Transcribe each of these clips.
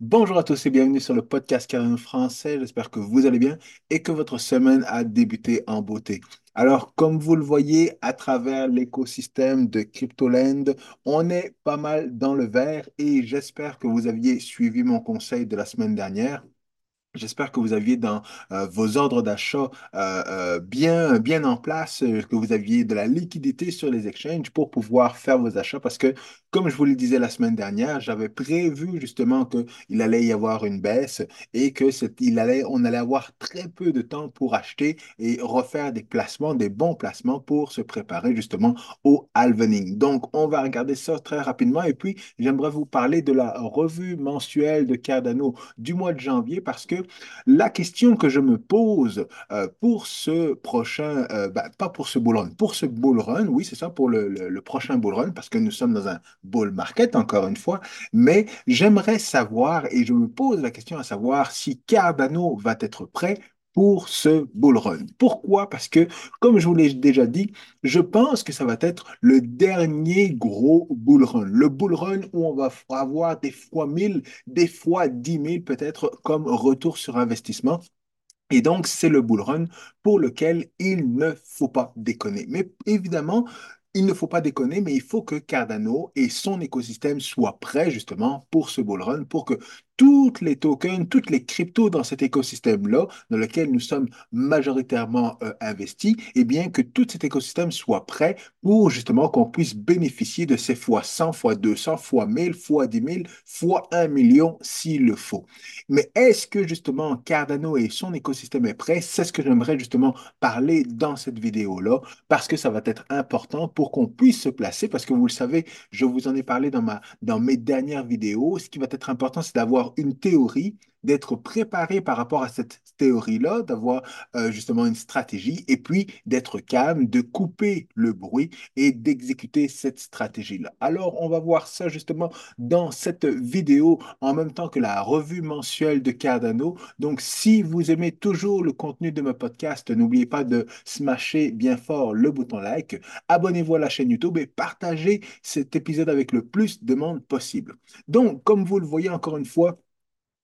Bonjour à tous et bienvenue sur le podcast Cardano français. J'espère que vous allez bien et que votre semaine a débuté en beauté. Alors, comme vous le voyez à travers l'écosystème de CryptoLand, on est pas mal dans le vert et j'espère que vous aviez suivi mon conseil de la semaine dernière J'espère que vous aviez dans euh, vos ordres d'achat euh, euh, bien, bien en place, que vous aviez de la liquidité sur les exchanges pour pouvoir faire vos achats parce que, comme je vous le disais la semaine dernière, j'avais prévu justement qu'il allait y avoir une baisse et que il allait, on allait avoir très peu de temps pour acheter et refaire des placements, des bons placements pour se préparer justement au halvening. Donc, on va regarder ça très rapidement et puis j'aimerais vous parler de la revue mensuelle de Cardano du mois de janvier parce que la question que je me pose euh, pour ce prochain, euh, ben, pas pour ce bull run, pour ce bull run, oui, c'est ça, pour le, le, prochain bull run, parce que nous sommes dans un bull market, encore une fois, mais j'aimerais savoir, et je me pose la question à savoir si Cardano va être prêt pour ce bull run. Pourquoi? Parce que, comme je vous l'ai déjà dit, je pense que ça va être le dernier gros bull run. Le bull run où on va avoir des fois 1000, des fois 10 000 peut-être comme retour sur investissement. Et donc, c'est le bull run pour lequel il ne faut pas déconner. Mais évidemment, il ne faut pas déconner, mais il faut que Cardano et son écosystème soient prêts justement pour ce bull run, pour que toutes les tokens, toutes les cryptos dans cet écosystème-là, dans lequel nous sommes majoritairement euh, investis, et bien que tout cet écosystème soit prêt pour justement qu'on puisse bénéficier de ces fois 100, fois 200, fois 1000, fois 10 000, fois 1 million s'il le faut. Mais est-ce que justement Cardano et son écosystème est prêt? C'est ce que j'aimerais justement parler dans cette vidéo-là, parce que ça va être important pour qu'on puisse se placer, parce que vous le savez, je vous en ai parlé dans, ma, dans mes dernières vidéos. Ce qui va être important, c'est d'avoir une théorie d'être préparé par rapport à cette théorie-là, d'avoir euh, justement une stratégie et puis d'être calme, de couper le bruit et d'exécuter cette stratégie-là. Alors, on va voir ça justement dans cette vidéo en même temps que la revue mensuelle de Cardano. Donc, si vous aimez toujours le contenu de mon podcast, n'oubliez pas de smasher bien fort le bouton like, abonnez-vous à la chaîne YouTube et partagez cet épisode avec le plus de monde possible. Donc, comme vous le voyez encore une fois,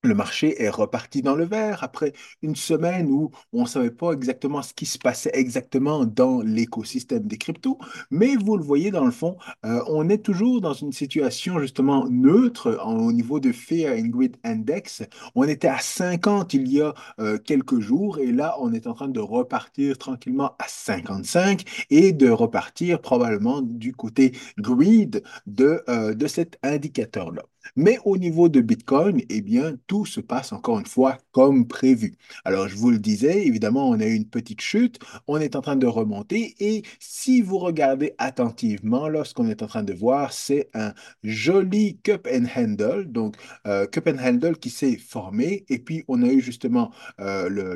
le marché est reparti dans le vert après une semaine où on ne savait pas exactement ce qui se passait exactement dans l'écosystème des cryptos. Mais vous le voyez dans le fond, euh, on est toujours dans une situation justement neutre au niveau de Fear and Greed Index. On était à 50 il y a euh, quelques jours et là, on est en train de repartir tranquillement à 55 et de repartir probablement du côté greed de, euh, de cet indicateur-là. Mais au niveau de Bitcoin, eh bien, tout se passe encore une fois comme prévu. Alors, je vous le disais, évidemment, on a eu une petite chute, on est en train de remonter et si vous regardez attentivement, là, ce qu'on est en train de voir, c'est un joli cup and handle, donc euh, cup and handle qui s'est formé et puis on a eu justement euh, le,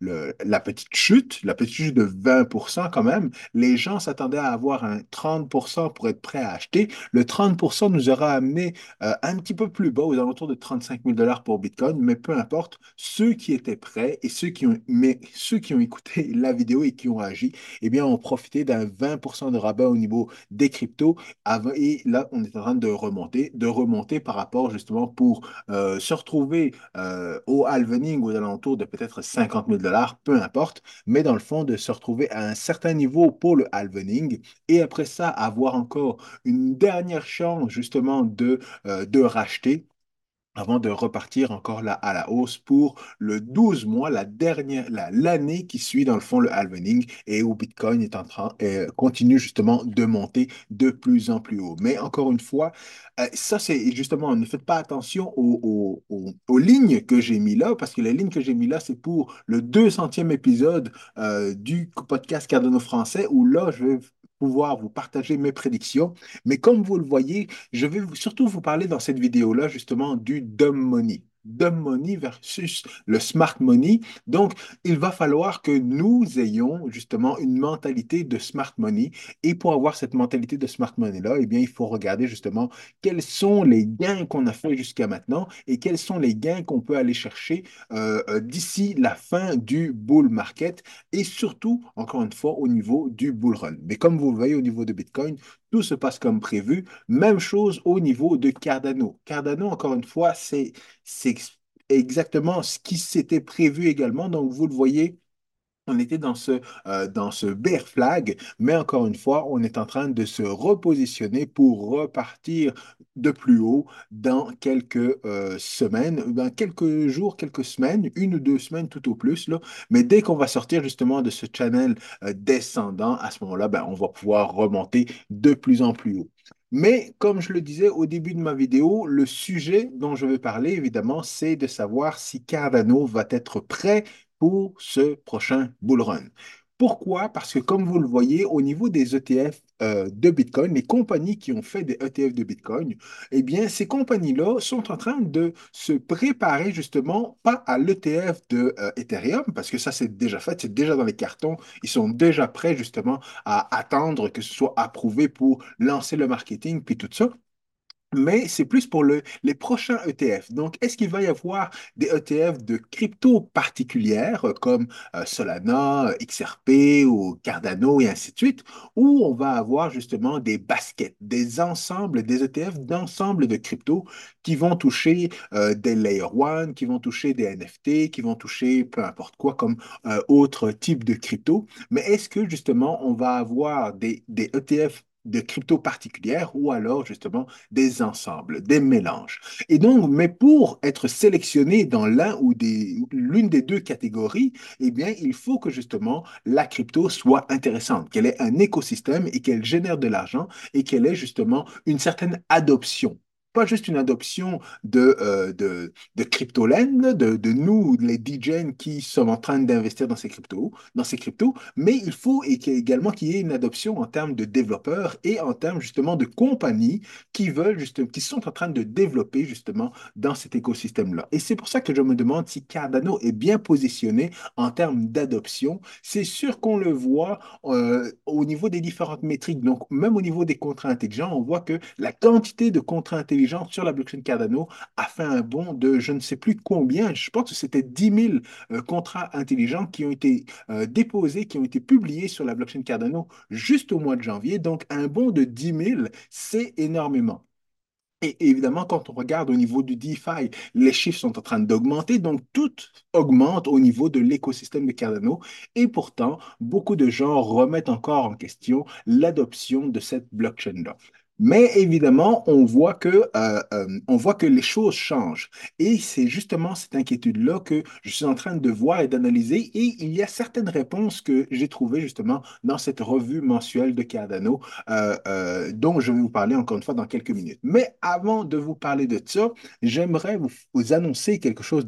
le, la petite chute, la petite chute de 20% quand même. Les gens s'attendaient à avoir un 30% pour être prêts à acheter. Le 30% nous aura amené euh, un petit peu plus bas, aux alentours de 35 000 dollars pour Bitcoin, mais peu importe, ceux qui étaient prêts et ceux qui ont, mais ceux qui ont écouté la vidéo et qui ont agi, eh bien, ont profité d'un 20% de rabat au niveau des cryptos. Avant, et là, on est en train de remonter, de remonter par rapport justement pour euh, se retrouver euh, au halvening aux alentours de peut-être 50 000 dollars, peu importe, mais dans le fond, de se retrouver à un certain niveau pour le halvening et après ça, avoir encore une dernière chance justement de, euh, de racheter avant de repartir encore là à la hausse pour le 12 mois, la dernière, l'année qui suit dans le fond le halvening et où Bitcoin est en train, euh, continue justement de monter de plus en plus haut. Mais encore une fois, euh, ça c'est justement, ne faites pas attention aux, aux, lignes que j'ai mis là, parce que les lignes que j'ai mis là, c'est pour le 200e épisode euh, du podcast Cardano français, où là, je vais pouvoir vous partager mes prédictions. Mais comme vous le voyez, je vais surtout vous parler dans cette vidéo-là justement du dumb money dumb money versus le smart money. Donc, il va falloir que nous ayons justement une mentalité de smart money. Et pour avoir cette mentalité de smart money-là, eh bien, il faut regarder justement quels sont les gains qu'on a fait jusqu'à maintenant et quels sont les gains qu'on peut aller chercher euh, euh, d'ici la fin du bull market et surtout, encore une fois, au niveau du bull run. Mais comme vous le voyez au niveau de Bitcoin, tout se passe comme prévu. Même chose au niveau de Cardano. Cardano, encore une fois, c'est exactement ce qui s'était prévu également. Donc, vous le voyez, on était dans ce, euh, dans ce bear flag, mais encore une fois, on est en train de se repositionner pour repartir de plus haut dans quelques euh, semaines, quelques jours, quelques semaines, une ou deux semaines tout au plus. Mais dès qu'on va sortir justement de ce channel euh, descendant, à ce moment-là, ben, on va pouvoir remonter de plus en plus haut. Mais comme je le disais au début de ma vidéo, le sujet dont je veux parler, évidemment, c'est de savoir si Cardano va être prêt pour ce prochain bull run. Pourquoi? Parce que comme vous le voyez, au niveau des ETF euh, de Bitcoin, les compagnies qui ont fait des ETF de Bitcoin, eh bien, ces compagnies-là sont en train de se préparer justement pas à l'ETF de euh, Ethereum, parce que ça, c'est déjà fait, c'est déjà dans les cartons. Ils sont déjà prêts justement à attendre que ce soit approuvé pour lancer le marketing, puis tout ça mais c'est plus pour le, les prochains ETF. Donc, est-ce qu'il va y avoir des ETF de crypto particulières euh, comme euh, Solana, euh, XRP ou Cardano et ainsi de suite, ou on va avoir justement des baskets, des ensembles, des ETF d'ensemble de crypto qui vont toucher des Layer 1, qui vont toucher des NFT, qui vont toucher peu importe quoi comme autre type de crypto. Mais est-ce que justement on va avoir des, des ETF de crypto particulières ou alors justement des ensembles, des mélanges. Et donc, mais pour être sélectionné dans l'un ou des, l'une des deux catégories, eh bien, il faut que justement la crypto soit intéressante, qu'elle ait un écosystème et qu'elle génère de l'argent et qu'elle ait justement une certaine adoption pas juste une adoption de, euh, de, de de, de, nous, les DJ qui sommes en train d'investir dans ces cryptos, dans ces cryptos, mais il faut également qu'il y ait une adoption en termes de développeurs et en termes justement de compagnies qui veulent justement, qui sont en train de développer justement dans cet écosystème-là. Et c'est pour ça que je me demande si Cardano est bien positionné en termes d'adoption. C'est sûr qu'on le voit euh, au niveau des différentes métriques. Donc, même au niveau des contrats intelligents, on voit que la quantité de contrats intelligents sur la blockchain Cardano a fait un bond de je ne sais plus combien, je pense que c'était 10 000 euh, contrats intelligents qui ont été euh, déposés, qui ont été publiés sur la blockchain Cardano juste au mois de janvier. Donc un bond de 10 000, c'est énormément. Et évidemment, quand on regarde au niveau du DeFi, les chiffres sont en train d'augmenter, donc tout augmente au niveau de l'écosystème de Cardano. Et pourtant, beaucoup de gens remettent encore en question l'adoption de cette blockchain-là. Mais évidemment, on voit que, euh, euh, on voit que les choses changent. Et c'est justement cette inquiétude-là que je suis en train de voir et d'analyser. Et il y a certaines réponses que j'ai trouvées justement dans cette revue mensuelle de Cardano, euh, dont je vais vous parler encore une fois dans quelques minutes. Mais avant de vous parler de ça, j'aimerais vous, annoncer quelque chose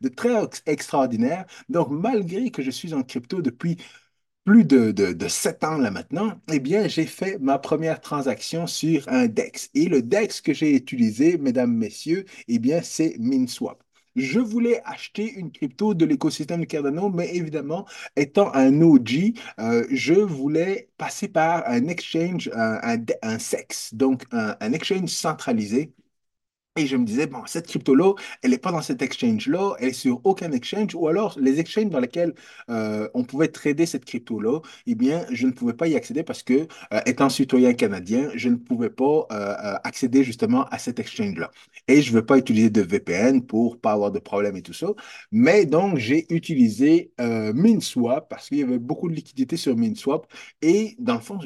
de très extraordinaire. Donc, malgré que je suis en crypto depuis plus de, de, 7 ans là maintenant, eh bien, j'ai fait ma première transaction sur un DEX. Et le DEX que j'ai utilisé, mesdames, messieurs, eh bien, c'est MinSwap. Je voulais acheter une crypto de l'écosystème Cardano, mais évidemment, étant un OG, euh, je voulais passer par un exchange, un, un, SEX, donc un, un exchange centralisé et je me disais, bon, cette crypto-là, elle n'est pas dans cet exchange-là, elle est sur aucun exchange, ou alors les exchanges dans lesquels euh, on pouvait trader cette crypto-là, eh bien, je ne pouvais pas y accéder parce que, euh, étant citoyen canadien, je ne pouvais pas euh, accéder justement à cet exchange-là. Et je ne veux pas utiliser de VPN pour pas avoir de problème et tout ça. Mais donc, j'ai utilisé MinSwap parce qu'il y avait beaucoup de liquidités sur MinSwap. Et dans le fond,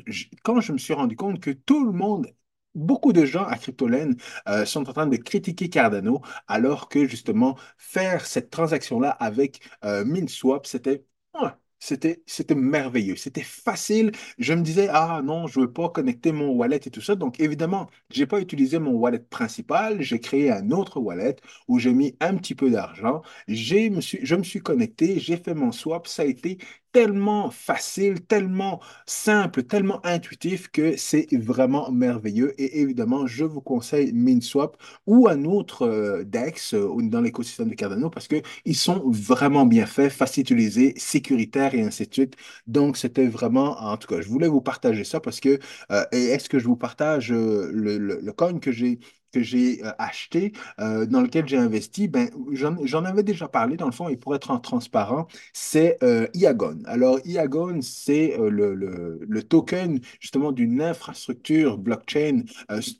quand je me suis rendu compte que tout le monde Beaucoup de gens à Cryptolen euh, sont en train de critiquer Cardano, alors que justement, faire cette transaction-là avec euh, MinSwap, c'était merveilleux, c'était facile. Je me disais, ah non, je ne veux pas connecter mon wallet et tout ça. Donc, évidemment, je n'ai pas utilisé mon wallet principal. J'ai créé un autre wallet où j'ai mis un petit peu d'argent. Je me suis connecté, j'ai fait mon swap. Ça a été tellement facile, tellement simple, tellement intuitif que c'est vraiment merveilleux. Et évidemment, je vous conseille MinSwap ou un autre euh, DEX euh, dans l'écosystème de Cardano parce qu'ils sont vraiment bien faits, faciles à utiliser, sécuritaires et ainsi de suite. Donc, c'était vraiment, en tout cas, je voulais vous partager ça parce que, euh, est-ce que je vous partage le, le coin que j'ai que j'ai euh, acheté, euh, dans lequel j'ai investi, ben, j'en, avais déjà parlé dans le fond, et pour être en transparent, c'est euh, Iagon. Alors, Iagon, c'est le, le- le token justement d'une infrastructure blockchain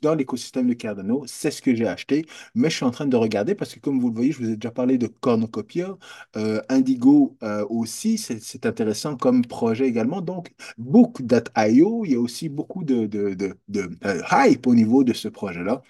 dans l'écosystème de Cardano. C'est ce que j'ai acheté, mais je suis en train de regarder parce que, comme vous le voyez, je vous ai déjà parlé de Cornucopia, Indigo aussi, c'est intéressant comme projet également. Donc, Book.io, il y a aussi beaucoup de, de, de, hype au niveau de ce projet-là.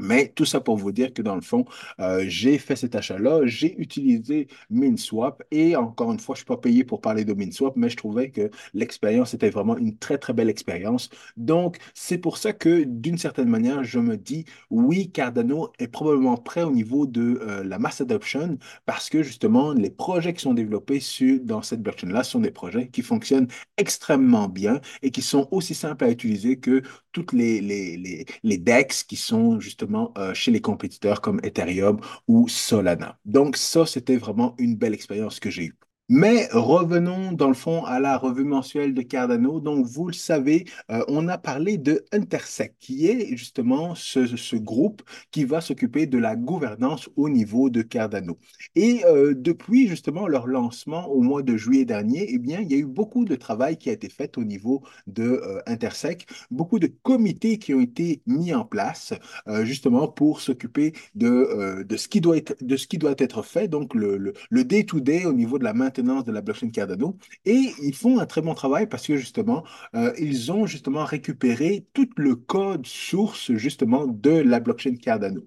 Mais tout ça pour vous dire que dans le fond, euh, j'ai fait cet achat-là, j'ai utilisé MinSwap et encore une fois, je ne suis pas payé pour parler de MinSwap, mais je trouvais que l'expérience était vraiment une très, très belle expérience. Donc, c'est pour ça que d'une certaine manière, je me dis, oui, Cardano est probablement prêt au niveau de euh, la mass adoption parce que justement, les projets qui sont développés sur, dans cette blockchain-là sont des projets qui fonctionnent extrêmement bien et qui sont aussi simples à utiliser que toutes les, les, les, les DEX qui sont justement euh, chez les compétiteurs comme Ethereum ou Solana. Donc ça, c'était vraiment une belle expérience que j'ai eue. Mais revenons dans le fond à la revue mensuelle de Cardano. Donc, vous le savez, euh, on a parlé de Intersect, qui est justement ce, groupe qui va s'occuper de la gouvernance au niveau de Cardano. Et euh, depuis justement leur lancement au mois de juillet dernier, eh bien, il y a eu beaucoup de travail qui a été fait au niveau de euh, beaucoup de comités qui ont été mis en place euh, justement pour s'occuper de, ce qui doit être, fait, donc le, le, le day-to-day au niveau de la maintenance de la blockchain Cardano. Et ils font un très bon travail parce que justement, euh, ils ont justement récupéré tout le code source justement de la blockchain Cardano.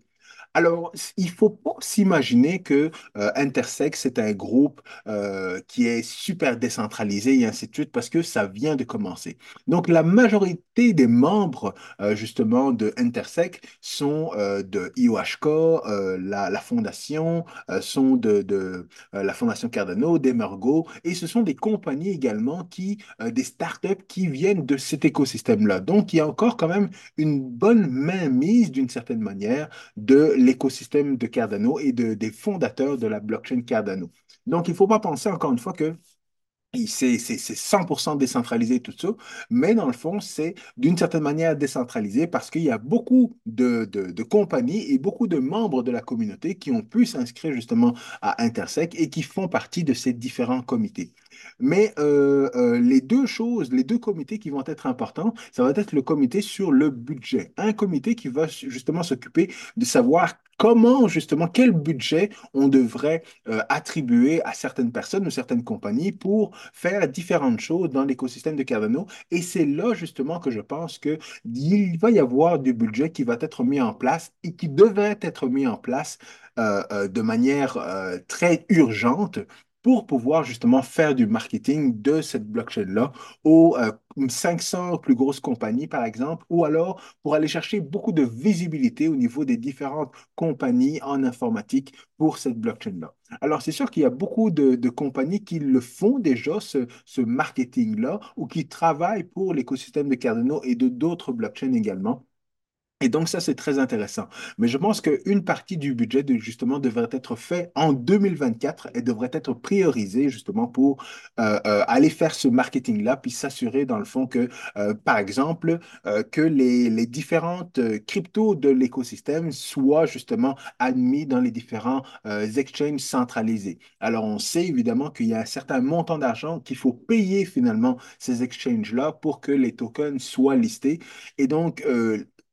Alors, il faut pas s'imaginer que euh, Intersex, c'est un groupe euh, qui est super décentralisé et ainsi de suite, parce que ça vient de commencer. Donc, la majorité des membres, euh, justement, de Intersec sont euh, de IOHK, la, la fondation, sont de, de, la fondation Cardano, d'Emergo, et ce sont des compagnies également qui, des startups qui viennent de cet écosystème-là. Donc, il y a encore quand même une bonne mainmise, d'une certaine manière, de l'écosystème de Cardano et de, des fondateurs de la blockchain Cardano. Donc, il ne faut pas penser encore une fois que c'est c'est- c'est 100% décentralisé tout ça, mais dans le fond, c'est d'une certaine manière décentralisé parce qu'il y a beaucoup de, de- de compagnies et beaucoup de membres de la communauté qui ont pu s'inscrire justement à Intersec et qui font partie de ces différents comités. Mais euh, euh, les deux choses, les deux comités qui vont être importants, ça va être le comité sur le budget. Un comité qui va justement s'occuper de savoir comment, justement, quel budget on devrait euh, attribuer à certaines personnes ou certaines compagnies pour faire différentes choses dans l'écosystème de Cardano. Et c'est là, justement, que je pense qu'il va y avoir du budget qui va être mis en place et qui devrait être mis en place de manière très urgente pour pouvoir justement faire du marketing de cette blockchain-là aux euh, 500 plus grosses compagnies, par exemple, ou alors pour aller chercher beaucoup de visibilité au niveau des différentes compagnies en informatique pour cette blockchain-là. Alors, c'est sûr qu'il y a beaucoup de, de compagnies qui le font déjà, ce, ce marketing-là, ou qui travaillent pour l'écosystème de Cardano et de d'autres blockchains également. Et donc, ça, c'est très intéressant. Mais je pense qu'une partie du budget, justement, devrait être fait en 2024 et devrait être priorisée, justement, pour euh, euh, aller faire ce marketing-là, puis s'assurer, dans le fond, que, euh, par exemple, que les, les différentes cryptos de l'écosystème soient, justement, admis dans les différents exchanges centralisés. Alors, on sait évidemment qu'il y a un certain montant d'argent qu'il faut payer, finalement, ces exchanges-là pour que les tokens soient listés. Et donc,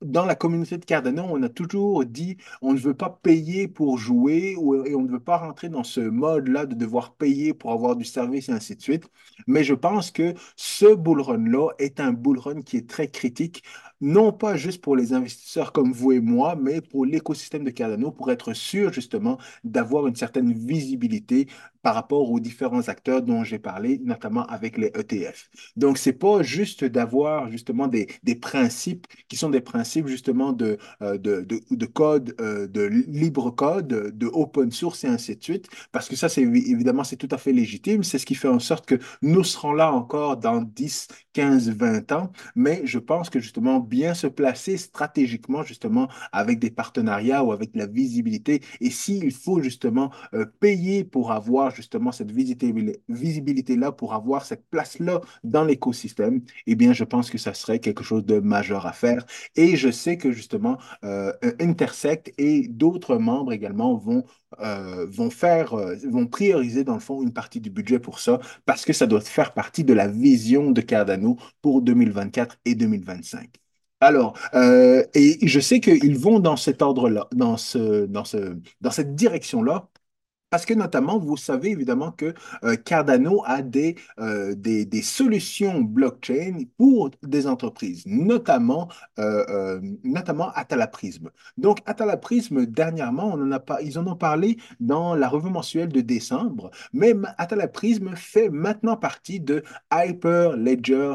dans la communauté de Cardano, on a toujours dit on ne veut pas payer pour jouer ou, et on ne veut pas rentrer dans ce mode-là de devoir payer pour avoir du service et ainsi de suite. Mais je pense que ce bull run-là est un bull run qui est très critique, non pas juste pour les investisseurs comme vous et moi, mais pour l'écosystème de Cardano, pour être sûr justement d'avoir une certaine visibilité par rapport aux différents acteurs dont j'ai parlé, notamment avec les ETF. Donc, c'est pas juste d'avoir justement des, des principes qui sont des principes justement de, euh, de, de, de code, euh, de libre code, de open source et ainsi de suite, parce que ça, c'est évidemment, c'est tout à fait légitime. C'est ce qui fait en sorte que nous serons là encore dans 10, 15, 20 ans, mais je pense que justement, bien se placer stratégiquement, justement, avec des partenariats ou avec la visibilité. Et s'il faut, justement, euh, payer pour avoir, justement, cette visibilité- visibilité-là, pour avoir cette place-là dans l'écosystème, eh bien, je pense que ça serait quelque chose de majeur à faire. Et je sais que, justement, euh, Intersect et d'autres membres également vont euh, vont faire, euh, vont prioriser dans le fond une partie du budget pour ça parce que ça doit faire partie de la vision de Cardano pour 2024 et 2025. Alors, euh, et je sais qu'ils vont dans cet ordre-là, dans ce, dans ce, dans cette direction-là, parce que notamment, vous savez évidemment que euh, Cardano a des, euh, des, des solutions blockchain pour des entreprises, notamment, euh, notamment Atalaprism. Donc, Atalaprism, dernièrement, on en a pas, ils en ont parlé dans la revue mensuelle de décembre, mais ma- Atalaprism fait maintenant partie de Hyperledger,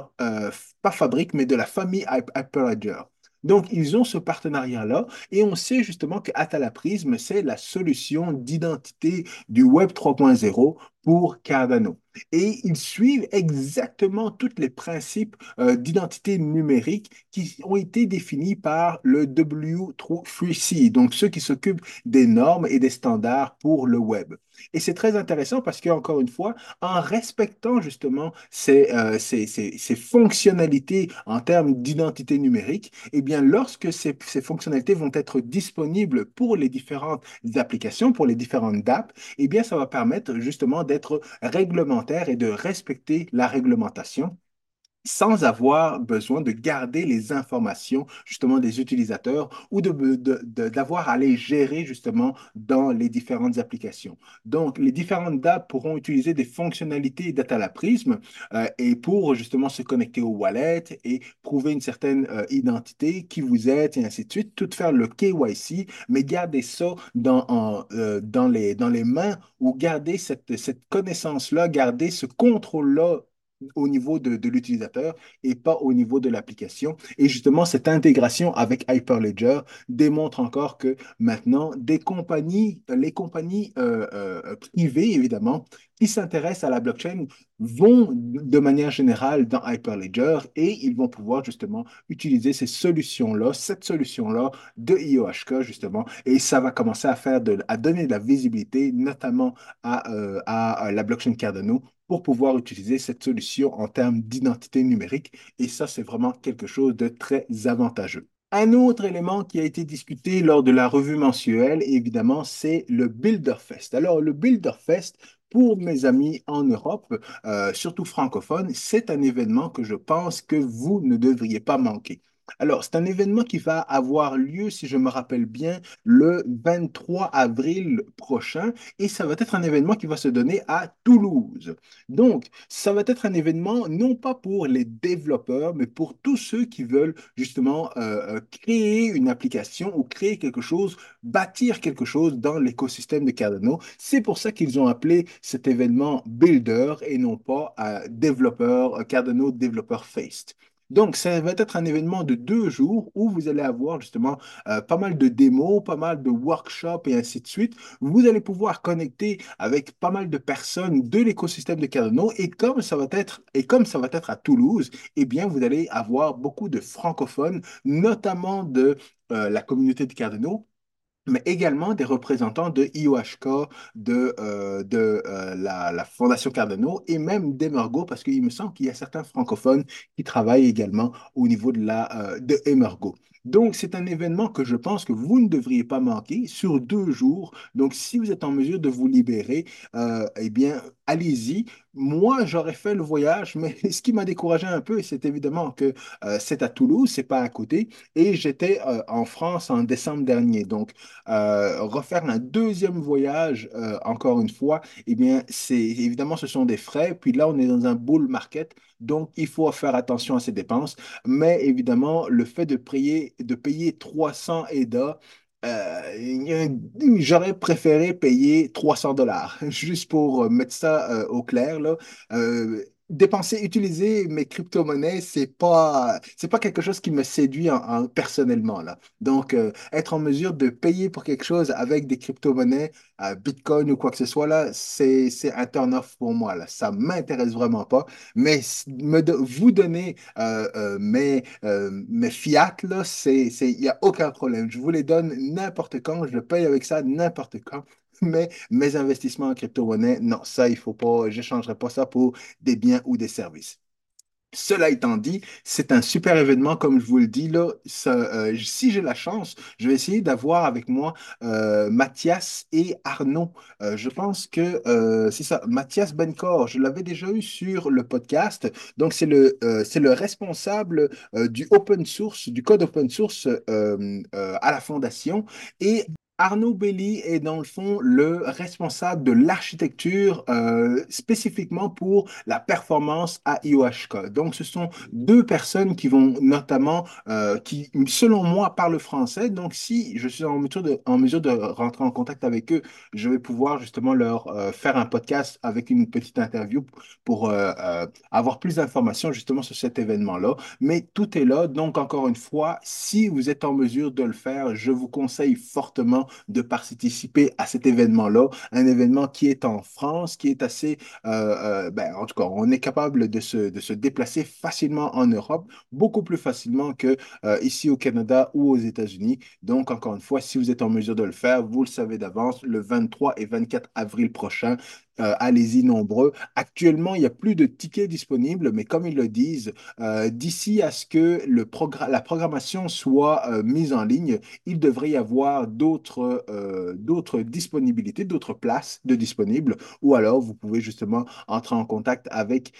pas Fabric, mais de la famille Hy- Hyperledger. Donc, ils ont ce partenariat-là et on sait justement que Atalaprism, c'est la solution d'identité du Web 3.0 pour Cardano. Et ils suivent exactement tous les principes euh, d'identité numérique qui ont été définis par le W3C, donc ceux qui s'occupent des normes et des standards pour le web. Et c'est très intéressant parce qu'encore une fois, en respectant justement ces, euh, fonctionnalités en termes d'identité numérique, eh bien, lorsque ces, fonctionnalités vont être disponibles pour les différentes applications, pour les différentes dApps, eh bien, ça va permettre justement d'être réglementaire et de respecter la réglementation sans avoir besoin de garder les informations justement des utilisateurs ou de, de- d'avoir à les gérer justement dans les différentes applications. Donc, les différentes dApps pourront utiliser des fonctionnalités Data Prism euh, et pour justement se connecter au wallet et prouver une certaine euh, identité, qui vous êtes et ainsi de suite, tout faire le KYC, mais garder ça dans, euh, dans les, dans les mains ou garder cette, cette connaissance-là, garder ce contrôle-là au niveau de, l'utilisateur et pas au niveau de l'application. Et justement, cette intégration avec Hyperledger démontre encore que maintenant, des compagnies, les compagnies euh, euh, privées, évidemment, qui s'intéressent à la blockchain vont de manière générale dans Hyperledger et ils vont pouvoir justement utiliser ces solutions-là, cette solution-là de IOHK justement, et ça va commencer à faire de, donner de la visibilité, notamment à, euh, la blockchain Cardano pour pouvoir utiliser cette solution en termes d'identité numérique. Et ça, c'est vraiment quelque chose de très avantageux. Un autre élément qui a été discuté lors de la revue mensuelle, évidemment, c'est le Builderfest. Alors, le Builderfest, pour mes amis en Europe, euh, surtout francophones, c'est un événement que je pense que vous ne devriez pas manquer. Alors, c'est un événement qui va avoir lieu, si je me rappelle bien, le 23 avril prochain et ça va être un événement qui va se donner à Toulouse. Donc, ça va être un événement non pas pour les développeurs, mais pour tous ceux qui veulent justement euh, euh, créer une application ou créer quelque chose, bâtir quelque chose dans l'écosystème de Cardano. C'est pour ça qu'ils ont appelé cet événement Builder et non pas euh, développeur, euh, Cardano Developer Fest. Donc, ça va être un événement de deux jours où vous allez avoir justement euh, pas mal de démos, pas mal de workshops et ainsi de suite. Vous allez pouvoir connecter avec pas mal de personnes de l'écosystème de Cardano et comme ça va être, et comme ça va être à Toulouse, eh bien, vous allez avoir beaucoup de francophones, notamment de euh, la communauté de Cardano mais également des représentants de IOHK, de, euh, euh, la, Fondation Cardano et même d'Emergo, parce qu'il me semble qu'il y a certains francophones qui travaillent également au niveau de, la, euh. Donc, c'est un événement que je pense que vous ne devriez pas manquer sur deux jours. Donc, si vous êtes en mesure de vous libérer, euh, eh bien, allez-y. Moi, j'aurais fait le voyage, mais ce qui m'a découragé un peu, c'est évidemment que euh, c'est à Toulouse, c'est pas à côté, et j'étais euh, en France en décembre dernier. Donc, refaire un deuxième voyage, encore une fois, eh bien, c'est évidemment, ce sont des frais. Puis là, on est dans un bull market, donc il faut faire attention à ces dépenses. Mais évidemment, le fait de payer, de payer 300 EDA, euh, j'aurais préféré payer 300 dollars, juste pour mettre ça euh, au clair, là. Euh, dépenser, utiliser mes crypto-monnaies, c'est pas, c'est pas quelque chose qui me séduit en- en- personnellement, là. Donc, euh, être en mesure de payer pour quelque chose avec des crypto-monnaies, euh, Bitcoin ou quoi que ce soit, là, c'est, c'est un turn-off pour moi, là. Ça m'intéresse vraiment pas. Mais me vous donner euh, mes, mes fiat, là, c'est, c'est, il n'y a aucun problème. Je vous les donne n'importe quand, je le paye avec ça n'importe quand. Mais mes investissements en crypto-monnaie, non, ça, il faut pas, je changerai pas ça pour des biens ou des services. Cela étant dit, c'est un super événement, comme je vous le dis là. Euh, si j'ai la chance, je vais essayer d'avoir avec moi euh, Mathias et Arnaud. Euh, je pense que c'est ça, Mathias Bencor. Je l'avais déjà eu sur le podcast. Donc c'est le c'est le responsable du open source, du code open source à la fondation. Et Arnaud Belli est dans le fond le responsable de l'architecture euh, spécifiquement pour la performance à IOHK. Donc, ce sont deux personnes qui vont notamment, euh, qui, selon moi, parlent français. Donc, si je suis en mesure de, rentrer en contact avec eux, je vais pouvoir justement leur euh, faire un podcast avec une petite interview pour avoir plus d'informations justement sur cet événement-là. Mais tout est là. Donc, encore une fois, si vous êtes en mesure de le faire, je vous conseille fortement de participer à cet événement-là. Un événement qui est en France, qui est assez, euh, euh, ben, en tout cas, on est capable de se, déplacer facilement en Europe, beaucoup plus facilement que euh, ici au Canada ou aux États-Unis. Donc, encore une fois, si vous êtes en mesure de le faire, vous le savez d'avance, le 23 et 24 avril prochain, euh, allez-y nombreux. Actuellement, il n'y a plus de tickets disponibles, mais comme ils le disent, euh, d'ici à ce que la programmation soit euh, mise en ligne, il devrait y avoir d'autres disponibilités, d'autres places de disponibles, ou alors vous pouvez justement entrer en contact avec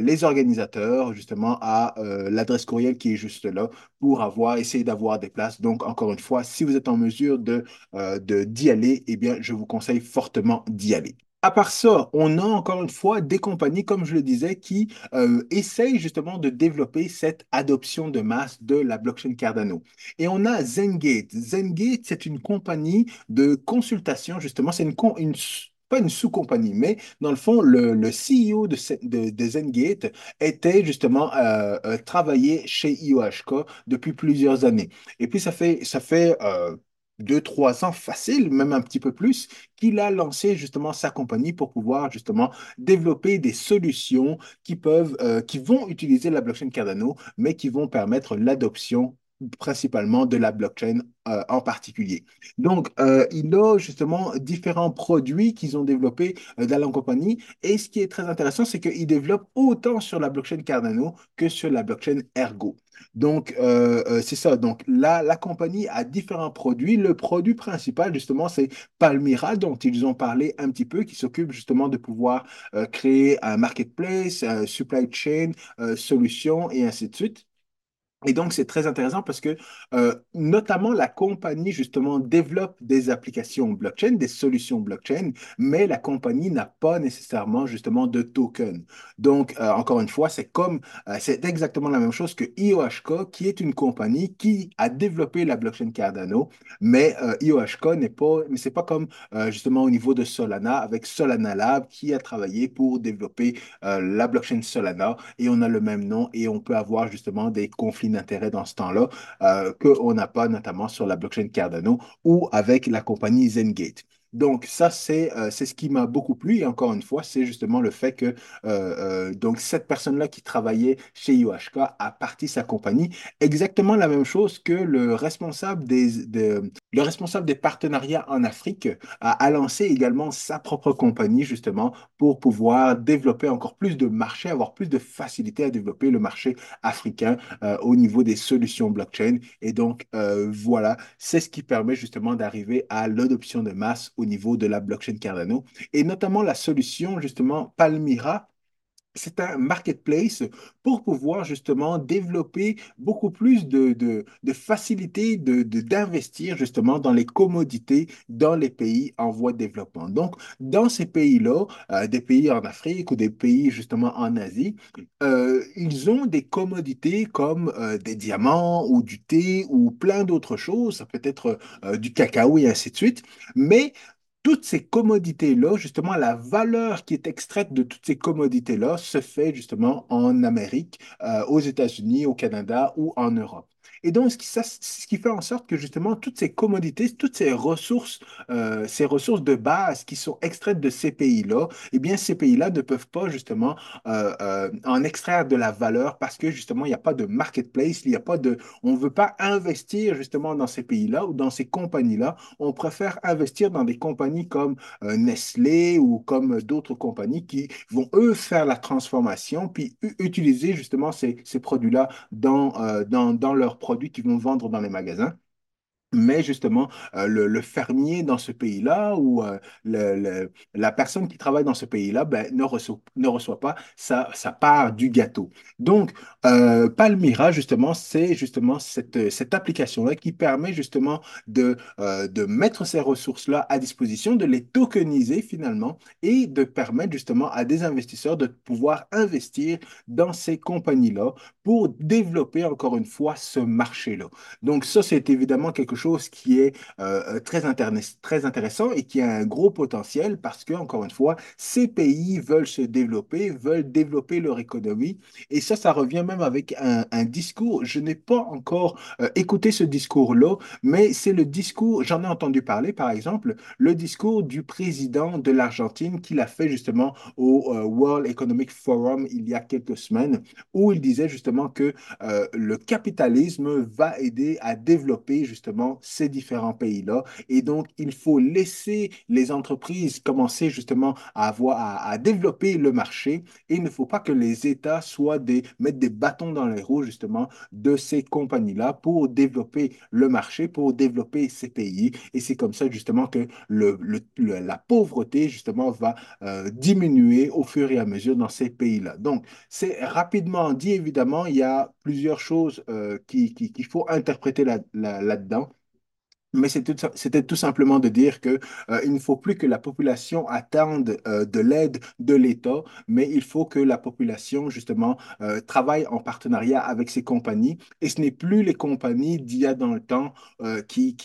les organisateurs, justement à l'adresse courriel qui est juste là, pour avoir, essayer d'avoir des places. Donc, encore une fois, si vous êtes en mesure de, d'y aller, eh bien, je vous conseille fortement d'y aller. À part ça, on a encore une fois des compagnies, comme je le disais, qui euh, essayent justement de développer cette adoption de masse de la blockchain Cardano. Et on a Zengate. Zengate, c'est une compagnie de consultation, justement, c'est une, pas une sous-compagnie, mais dans le fond, le, CEO de, Zengate était justement euh, euh, travaillé chez IOHK depuis plusieurs années. Et puis, ça fait, ça fait deux, trois ans facile, même un petit peu plus, qu'il a lancé justement sa compagnie pour pouvoir justement développer des solutions qui peuvent, euh, qui vont utiliser la blockchain Cardano, mais qui vont permettre l'adoption principalement de la blockchain euh, en particulier. Donc, euh, il a justement différents produits qu'ils ont développés euh, dans la compagnie. Et ce qui est très intéressant, c'est qu'ils développent autant sur la blockchain Cardano que sur la blockchain Ergo. Donc, euh, c'est ça. Donc, là, la compagnie a différents produits. Le produit principal, justement, c'est Palmyra, dont ils ont parlé un petit peu, qui s'occupe justement de pouvoir créer un marketplace, un supply chain, solutions et ainsi de suite. Et donc, c'est très intéressant parce que, euh, notamment, la compagnie, justement, développe des applications blockchain, des solutions blockchain, mais la compagnie n'a pas nécessairement, justement, de token. Donc, euh, encore une fois, c'est comme, euh, c'est exactement la même chose que IOHK, qui est une compagnie qui a développé la blockchain Cardano, mais IOHK n'est pas, mais c'est pas comme, justement, au niveau de Solana, avec Solana Lab, qui a travaillé pour développer la blockchain Solana, et on a le même nom, et on peut avoir, justement, des conflits d'intérêt dans ce temps-là euh, qu'on n'a pas notamment sur la blockchain Cardano ou avec la compagnie Zengate. Donc ça, c'est euh, c'est ce qui m'a beaucoup plu. Et encore une fois, c'est justement le fait que euh, euh, donc cette personne-là qui travaillait chez IOHK a parti sa compagnie. Exactement la même chose que le responsable des, de- le responsable des partenariats en Afrique a, lancé également sa propre compagnie justement pour pouvoir développer encore plus de marchés, avoir plus de facilité à développer le marché africain au niveau des solutions blockchain. Et donc, voilà, c'est ce qui permet justement d'arriver à l'adoption de masse niveau de la blockchain Cardano. Et notamment la solution, justement, Palmyra c'est un marketplace pour pouvoir justement développer beaucoup plus de, de, de facilité d'investir justement dans les commodités dans les pays en voie de développement. Donc, dans ces pays-là, euh, des pays en Afrique ou des pays justement en Asie, euh, ils ont des commodités comme euh, des diamants ou du thé ou plein d'autres choses, ça peut être du cacao et ainsi de suite. Mais toutes ces commodités-là, justement, la valeur qui est extraite de toutes ces commodités-là se fait justement en Amérique, euh, aux États-Unis, au Canada ou en Europe. Et donc, ce qui, fait en sorte que justement, toutes ces commodités, toutes ces ressources, euh, ces ressources de base qui sont extraites de ces pays-là, eh bien, ces pays-là ne peuvent pas justement euh, euh, en extraire de la valeur parce que justement, il n'y a pas de marketplace, il n'y a pas de, on ne veut pas investir justement dans ces pays-là ou dans ces compagnies-là. On préfère investir dans des compagnies comme Nestlé ou comme d'autres compagnies qui vont, eux, faire la transformation puis utiliser justement ces, produits-là dans, dans, dans leurs produits qu'ils vont vendre dans les magasins. Mais justement, euh, le, fermier dans ce pays-là ou euh, la personne qui travaille dans ce pays-là ben, ne reçoit, pas sa, sa part du gâteau. Donc, euh, Palmyra, justement, c'est justement cette, cette application-là qui permet justement de, euh, de mettre ces ressources-là à disposition, de les tokeniser finalement et de permettre justement à des investisseurs de pouvoir investir dans ces compagnies-là pour développer encore une fois ce marché-là. Donc ça, c'est évidemment quelque chose qui est euh, très, interne- très intéressant et qui a un gros potentiel parce que, encore une fois, ces pays veulent se développer, veulent développer leur économie. Et ça, ça revient même avec un, discours. Je n'ai pas encore euh, écouté ce discours-là, mais c'est le discours, j'en ai entendu parler, par exemple, le discours du président de l'Argentine qu'il a fait justement au euh, World Economic Forum il y a quelques semaines, où il disait justement que euh, le capitalisme va aider à développer justement ces différents pays-là. Et donc, il faut laisser les entreprises commencer justement à avoir, à, développer le marché. Et il ne faut pas que les États soient des, mettent des bâtons dans les roues justement de ces compagnies-là pour développer le marché, pour développer ces pays. Et c'est comme ça justement que le- la pauvreté justement va euh, diminuer au fur et à mesure dans ces pays-là. Donc, c'est rapidement dit, évidemment, il y a plusieurs choses euh, qui, qui- qu'il faut interpréter là, là, là-dedans. Mais c'était tout simplement de dire que, euh, il ne faut plus que la population attende euh, de l'aide de l'État, mais il faut que la population, justement, travaille en partenariat avec ces compagnies. Et ce n'est plus les compagnies d'il y a dans le temps qui,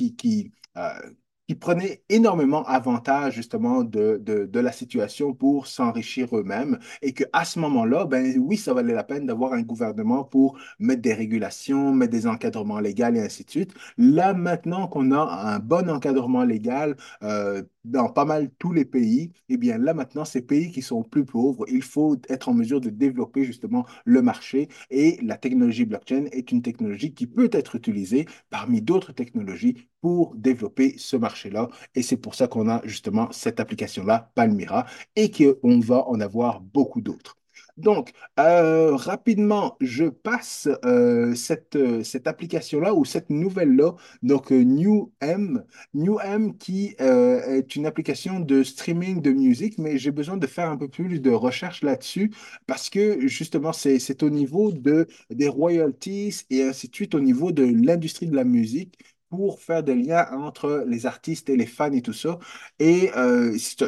qui prenaient énormément avantage, justement, de, la situation pour s'enrichir eux-mêmes. Et qu'à ce moment-là, ben oui, ça valait la peine d'avoir un gouvernement pour mettre des régulations, mettre des encadrements légaux et ainsi de suite. Là, maintenant qu'on a un bon encadrement légal euh, dans pas mal tous les pays, eh bien là, maintenant, ces pays qui sont plus pauvres, il faut être en mesure de développer justement le marché et la technologie blockchain est une technologie qui peut être utilisée parmi d'autres technologies pour développer ce marché-là. Et c'est pour ça qu'on a justement cette application-là, Palmyra, et qu'on va en avoir beaucoup d'autres. Donc, euh, rapidement, je passe euh, cette, euh, cette application-là ou cette nouvelle-là, donc euh, New M, New M qui est une application de streaming de musique, mais j'ai besoin de faire un peu plus de recherche là-dessus parce que justement, c'est, au niveau de, des royalties et ainsi de suite, au niveau de l'industrie de la musique. pour faire des liens entre les artistes et les fans et tout ça. Et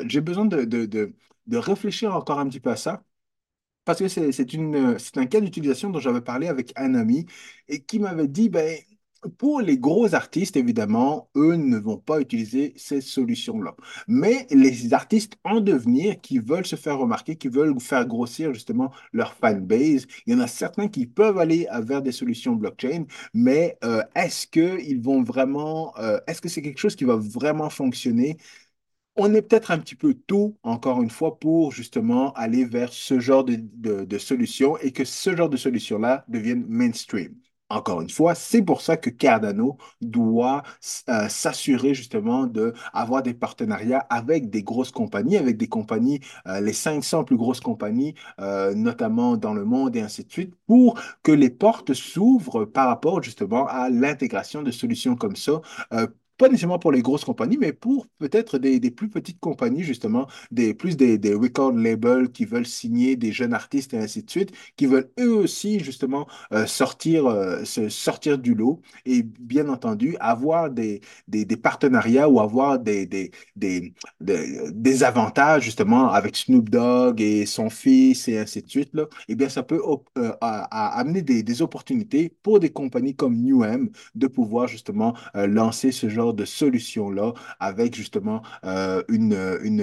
j'ai besoin de, de de réfléchir encore un petit peu à ça. Parce que une, c'est un cas d'utilisation dont j'avais parlé avec un ami et qui m'avait dit, ben, pour les gros artistes, évidemment, eux ne vont pas utiliser ces solutions-là. Mais les artistes en devenir qui veulent se faire remarquer, qui veulent faire grossir justement leur fanbase, il y en a certains qui peuvent aller vers des solutions blockchain, mais euh, est-ce qu'ils vont vraiment, euh, est-ce que c'est quelque chose qui va vraiment fonctionner? On est peut-être un petit peu tôt, encore une fois, pour justement aller vers ce genre de, solution et que ce genre de solution-là devienne mainstream. Encore une fois, c'est pour ça que Cardano doit euh, s'assurer justement d'avoir des partenariats avec des grosses compagnies, avec des compagnies, euh, les 500 plus grosses compagnies, euh, notamment dans le monde et ainsi de suite, pour que les portes s'ouvrent par rapport justement à l'intégration de solutions comme ça, pas nécessairement pour les grosses compagnies, mais pour peut-être des, plus petites compagnies, justement, des, plus des, record labels qui veulent signer des jeunes artistes et ainsi de suite, qui veulent eux aussi, justement, euh, sortir, euh, se sortir du lot et, bien entendu, avoir des, des, partenariats ou avoir des, des, des, des, avantages, justement, avec Snoop Dogg et son fils et ainsi de suite, là, eh bien, ça peut euh, amener des, opportunités pour des compagnies comme New M de pouvoir, justement, lancer ce genre de solution-là avec justement euh, une, une,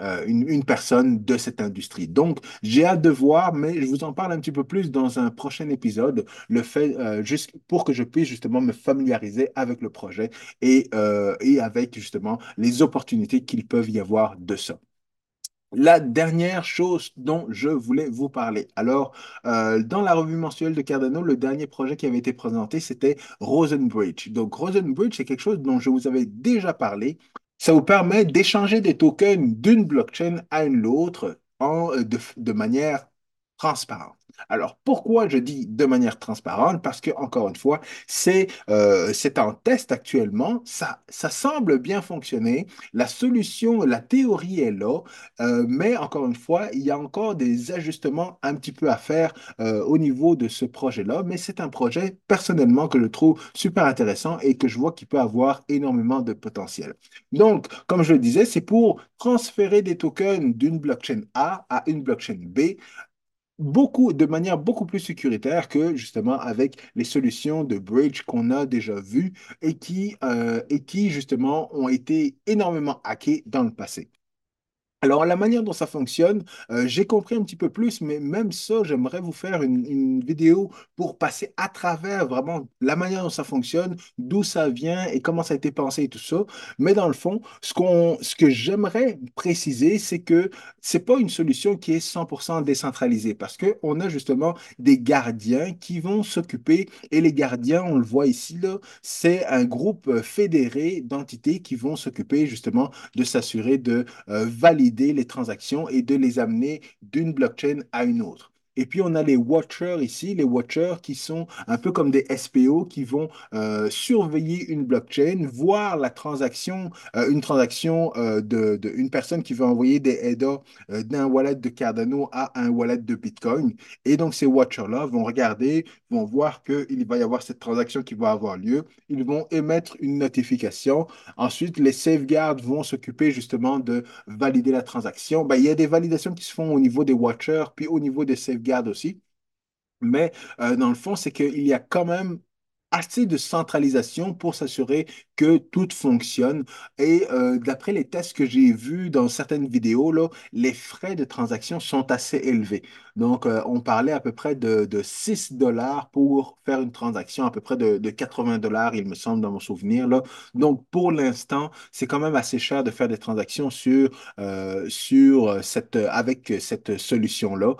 euh, une, une personne de cette industrie. Donc, j'ai hâte de voir, mais je vous en parle un petit peu plus dans un prochain épisode, le fait, euh, juste pour que je puisse justement me familiariser avec le projet et, euh, et avec justement les opportunités qu'il peut y avoir de ça. La dernière chose dont je voulais vous parler. Alors, euh, dans la revue mensuelle de Cardano, le dernier projet qui avait été présenté, c'était Rosenbridge. Donc, Rosenbridge, c'est quelque chose dont je vous avais déjà parlé. Ça vous permet d'échanger des tokens d'une blockchain à une autre en, de, de manière transparente. Alors, pourquoi je dis de manière transparente? Parce que, encore une fois, c'est euh, en test actuellement. Ça, ça semble bien fonctionner. La solution, la théorie est là. Euh, mais, encore une fois, il y a encore des ajustements un petit peu à faire euh, au niveau de ce projet-là. Mais c'est un projet, personnellement, que je trouve super intéressant et que je vois qu'il peut avoir énormément de potentiel. Donc, comme je le disais, c'est pour transférer des tokens d'une blockchain A à une blockchain B beaucoup, de manière beaucoup plus sécuritaire que justement avec les solutions de bridge qu'on a déjà vues et qui, euh, et qui justement ont été énormément hackées dans le passé. Alors, la manière dont ça fonctionne, euh, j'ai compris un petit peu plus, mais même ça, j'aimerais vous faire une, vidéo pour passer à travers vraiment la manière dont ça fonctionne, d'où ça vient et comment ça a été pensé et tout ça. Mais dans le fond, ce ce que j'aimerais préciser, c'est que c'est pas une solution qui est 100% décentralisée parce qu'on a justement des gardiens qui vont s'occuper et les gardiens, on le voit ici, c'est un groupe euh, fédéré d'entités qui vont s'occuper justement de s'assurer de euh, valider les transactions et de les amener d'une blockchain à une autre. Et puis, on a les watchers ici, les watchers qui sont un peu comme des SPO qui vont euh, surveiller une blockchain, voir la transaction, euh, une transaction euh, de, personne qui veut envoyer des headers d'un wallet de Cardano à un wallet de Bitcoin. Et donc, ces watchers-là vont regarder, vont voir qu'il va y avoir cette transaction qui va avoir lieu. Ils vont émettre une notification. Ensuite, les safeguards vont s'occuper justement de valider la transaction. Ben, il y a des validations qui se font au niveau des watchers, puis au niveau des safeguards garde aussi. Mais euh, dans le fond, c'est qu'il y a quand même assez de centralisation pour s'assurer que tout fonctionne. Et euh, d'après les tests que j'ai vus dans certaines vidéos, là, les frais de transaction sont assez élevés. Donc, euh, on parlait à peu près de, de 6 dollars pour faire une transaction, à peu près de, de 80 dollars, il me semble, dans mon souvenir. Là. Donc, pour l'instant, c'est quand même assez cher de faire des transactions sur, euh, sur cette, avec cette solution-là.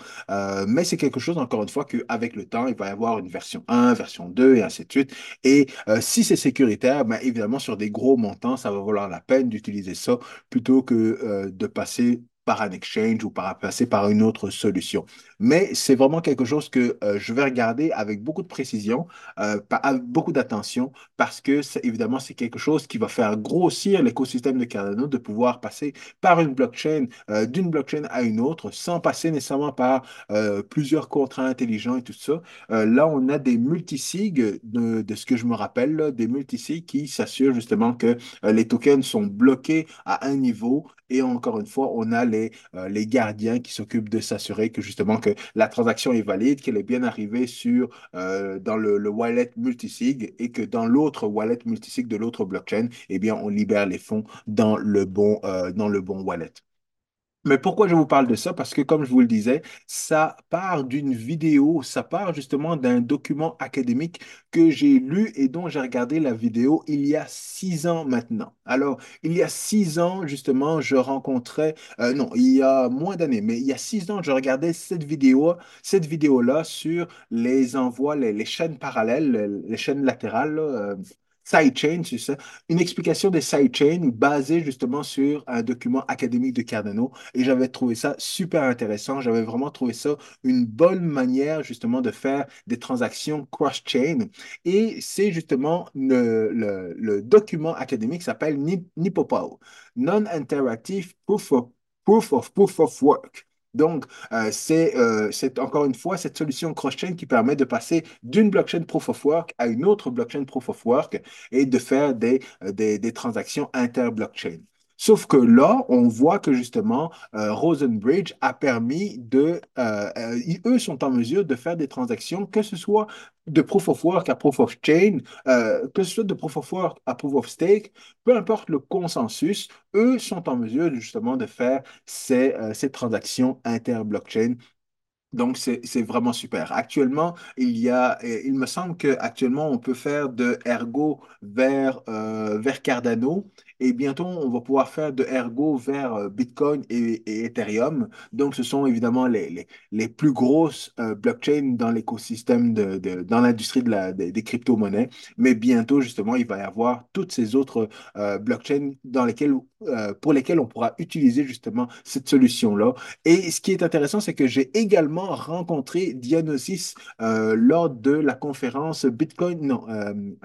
mais c'est quelque chose, encore une fois, qu'avec le temps, il va y avoir une version 1, version 2 et ainsi de suite. Et si c'est sécuritaire, ben, évidemment, sur des gros montants, ça va valoir la peine d'utiliser ça plutôt que euh, de passer par un exchange ou par passer par une autre solution. Mais c'est vraiment quelque chose que euh, je vais regarder avec beaucoup de précision, euh, avec beaucoup d'attention, parce que évidemment, c'est quelque chose qui va faire grossir l'écosystème de Cardano, de pouvoir passer par une blockchain, euh, d'une blockchain à une autre, sans passer nécessairement par plusieurs contrats intelligents et tout ça. là, on a des multisigs, de, ce que je me rappelle, des multisigs qui s'assurent justement que les tokens sont bloqués à un niveau et encore une fois, on a les, euh, les gardiens qui s'occupent de s'assurer que justement que la transaction est valide, qu'elle est bien arrivée euh, dans le, le, wallet multisig et que dans l'autre wallet multisig de l'autre blockchain, eh on libère les fonds dans le bon, euh, dans le bon wallet. Mais pourquoi je vous parle de ça? Parce que, comme je vous le disais, ça part d'une vidéo, ça part justement d'un document académique que j'ai lu et dont j'ai regardé la vidéo il y a six ans maintenant. Alors, il y a six ans, justement, je rencontrais, euh, non, il y a moins d'années, mais il y a six ans, je regardais cette vidéo, cette vidéo-là sur les envois, les, chaînes parallèles, les chaînes latérales, euh, sidechain, c'est ça, une explication des sidechains basée justement sur un document académique de Cardano. Et j'avais trouvé ça super intéressant. J'avais vraiment trouvé ça une bonne manière justement de faire des transactions cross-chain. Et c'est justement le, document académique s'appelle NIPOPAO, Non-Interactive Proof of, Proof of Proof of Work. Donc, euh, c'est euh, encore une fois cette solution cross-chain qui permet de passer d'une blockchain proof of work à une autre blockchain proof of work et de faire des, euh, transactions inter-blockchain. Sauf que là, on voit que justement, euh, Rosenbridge a permis de... euh, euh, eux sont en mesure de faire des transactions, que ce soit de proof of work à proof of chain, que ce soit de proof of work à proof of stake, peu importe le consensus, eux sont en mesure justement de faire ces, ces transactions inter-blockchain donc, c'est, vraiment super. Actuellement, il y a, il me semble qu'actuellement, on peut faire de Ergo vers, vers Cardano et bientôt, on va pouvoir faire de Ergo vers euh, Bitcoin et, et Ethereum. Donc, ce sont évidemment les, les, plus grosses euh, blockchains dans l'écosystème de, dans l'industrie de la, des crypto-monnaies. Mais bientôt, justement, il va y avoir toutes ces autres euh, blockchains dans lesquelles, euh, pour lesquelles on pourra utiliser justement cette solution-là. Et ce qui est intéressant, c'est que j'ai également rencontré Dianosis euh, lors de la conférence Bitcoin, non,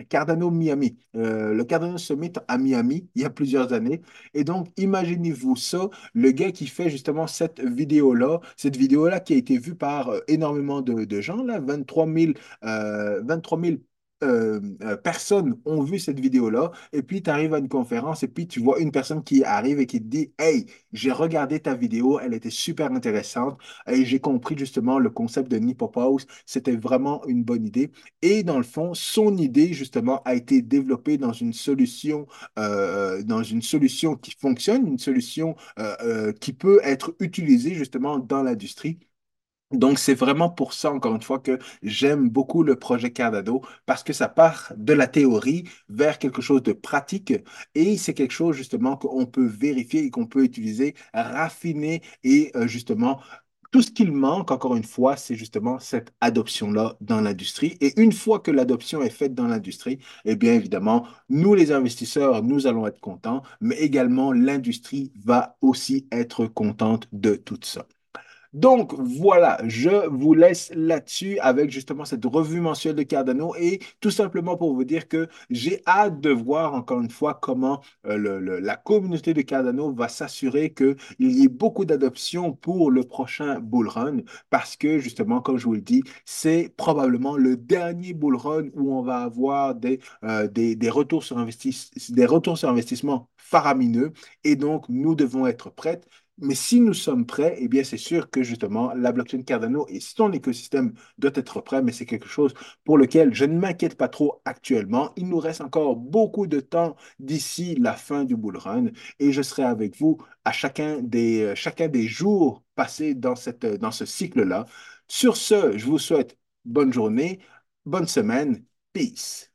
Cardano Miami, le Cardano Summit à Miami, plusieurs années. Et donc, imaginez-vous ça, le gars qui fait justement cette vidéo-là, cette vidéo-là qui a été vue par euh, énormément de, de gens, là, 23 000, euh, 23 000 euh, euh, personnes ont vu cette vidéo-là, et puis tu arrives à une conférence, et puis tu vois une personne qui arrive et qui te dit, Hey, j'ai regardé ta vidéo, elle était super intéressante et j'ai compris justement le concept de Nipopause. C'était vraiment une bonne idée. Et dans le fond, son idée justement a été développée dans une solution, euh, dans une solution qui fonctionne, une solution euh, qui peut être utilisée justement dans l'industrie. Donc, c'est vraiment pour ça, encore une fois, que j'aime beaucoup le projet Cardano, parce que ça part de la théorie vers quelque chose de pratique, et c'est quelque chose justement qu'on peut vérifier et qu'on peut utiliser, raffiner, et euh, justement, tout ce qu'il manque, encore une fois, c'est justement cette adoption-là dans l'industrie. Et une fois que l'adoption est faite dans l'industrie, eh bien évidemment, nous les investisseurs, nous allons être contents, mais également l'industrie va aussi être contente de tout ça. Donc voilà, je vous laisse là-dessus avec justement cette revue mensuelle de Cardano et tout simplement pour vous dire que j'ai hâte de voir encore une fois comment euh, la communauté de Cardano va s'assurer qu'il y ait beaucoup d'adoption pour le prochain bull run parce que justement, comme je vous le dis, c'est probablement le dernier bull run où on va avoir des, euh, retours sur des retours sur investissement faramineux et donc nous devons être prêts mais si nous sommes prêts, eh bien, c'est sûr que justement, la blockchain Cardano et son écosystème doit être prêt, mais c'est quelque chose pour lequel je ne m'inquiète pas trop actuellement. Il nous reste encore beaucoup de temps d'ici la fin du bull run et je serai avec vous à chacun des, euh, chacun des jours passés dans cette, dans ce cycle-là. Sur ce, je vous souhaite bonne journée, bonne semaine, peace.